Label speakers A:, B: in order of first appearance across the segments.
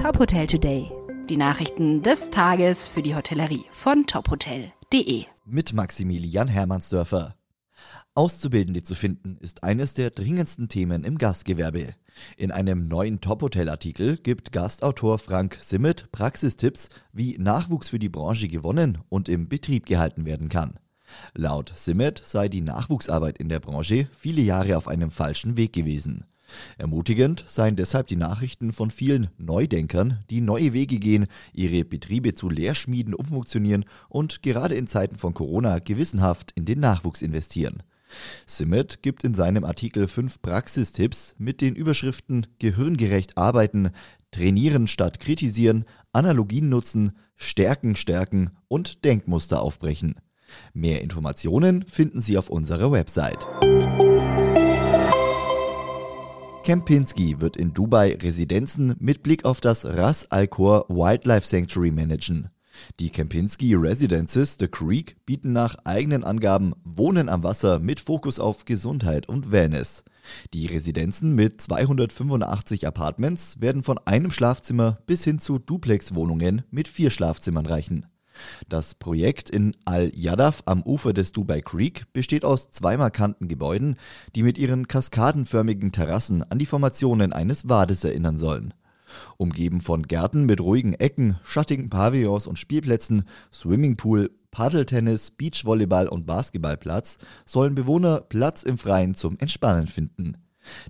A: Top Hotel Today. Die Nachrichten des Tages für die Hotellerie von tophotel.de.
B: Mit Maximilian Hermannsdörfer. Auszubildende zu finden ist eines der dringendsten Themen im Gastgewerbe. In einem neuen Top-Hotel-Artikel gibt Gastautor Frank Simmet Praxistipps, wie Nachwuchs für die Branche gewonnen und im Betrieb gehalten werden kann. Laut Simmet sei die Nachwuchsarbeit in der Branche viele Jahre auf einem falschen Weg gewesen. Ermutigend seien deshalb die Nachrichten von vielen Neudenkern, die neue Wege gehen, ihre Betriebe zu Lehrschmieden umfunktionieren und gerade in Zeiten von Corona gewissenhaft in den Nachwuchs investieren. Simmet gibt in seinem Artikel fünf Praxistipps mit den Überschriften Gehirngerecht arbeiten, trainieren statt kritisieren, Analogien nutzen, Stärken stärken und Denkmuster aufbrechen. Mehr Informationen finden Sie auf unserer Website. Kempinski wird in Dubai Residenzen mit Blick auf das Ras Al Khor Wildlife Sanctuary managen. Die Kempinski Residences The Creek bieten nach eigenen Angaben Wohnen am Wasser mit Fokus auf Gesundheit und Wellness. Die Residenzen mit 285 Apartments werden von einem Schlafzimmer bis hin zu Duplex-Wohnungen mit vier Schlafzimmern reichen. Das Projekt in Al-Yadaf am Ufer des Dubai Creek besteht aus zwei markanten Gebäuden, die mit ihren kaskadenförmigen Terrassen an die Formationen eines Wades erinnern sollen. Umgeben von Gärten mit ruhigen Ecken, schattigen Pavillons und Spielplätzen, Swimmingpool, Paddeltennis, Beachvolleyball und Basketballplatz sollen Bewohner Platz im Freien zum Entspannen finden.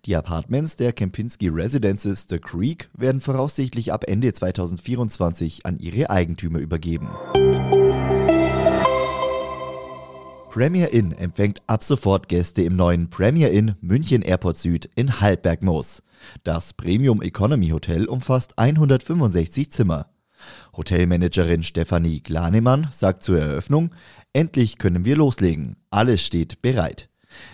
B: Die Apartments der Kempinski Residences The Creek werden voraussichtlich ab Ende 2024 an ihre Eigentümer übergeben. Premier Inn empfängt ab sofort Gäste im neuen Premier Inn München Airport Süd in Haltberg-Moos. Das Premium Economy Hotel umfasst 165 Zimmer. Hotelmanagerin Stefanie Glanemann sagt zur Eröffnung, endlich können wir loslegen, alles steht bereit.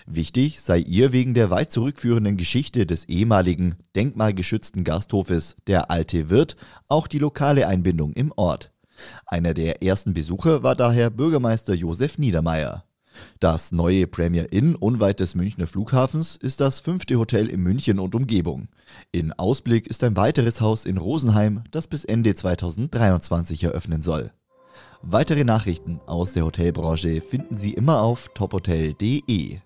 B: Wichtig sei ihr wegen der weit zurückführenden Geschichte des ehemaligen denkmalgeschützten Gasthofes Der Alte Wirt auch die lokale Einbindung im Ort. Einer der ersten Besucher war daher Bürgermeister Josef Niedermeyer. Das neue Premier Inn unweit des Münchner Flughafens ist das fünfte Hotel in München und Umgebung. In Ausblick ist ein weiteres Haus in Rosenheim, das bis Ende 2023 eröffnen soll. Weitere Nachrichten aus der Hotelbranche finden Sie immer auf tophotel.de.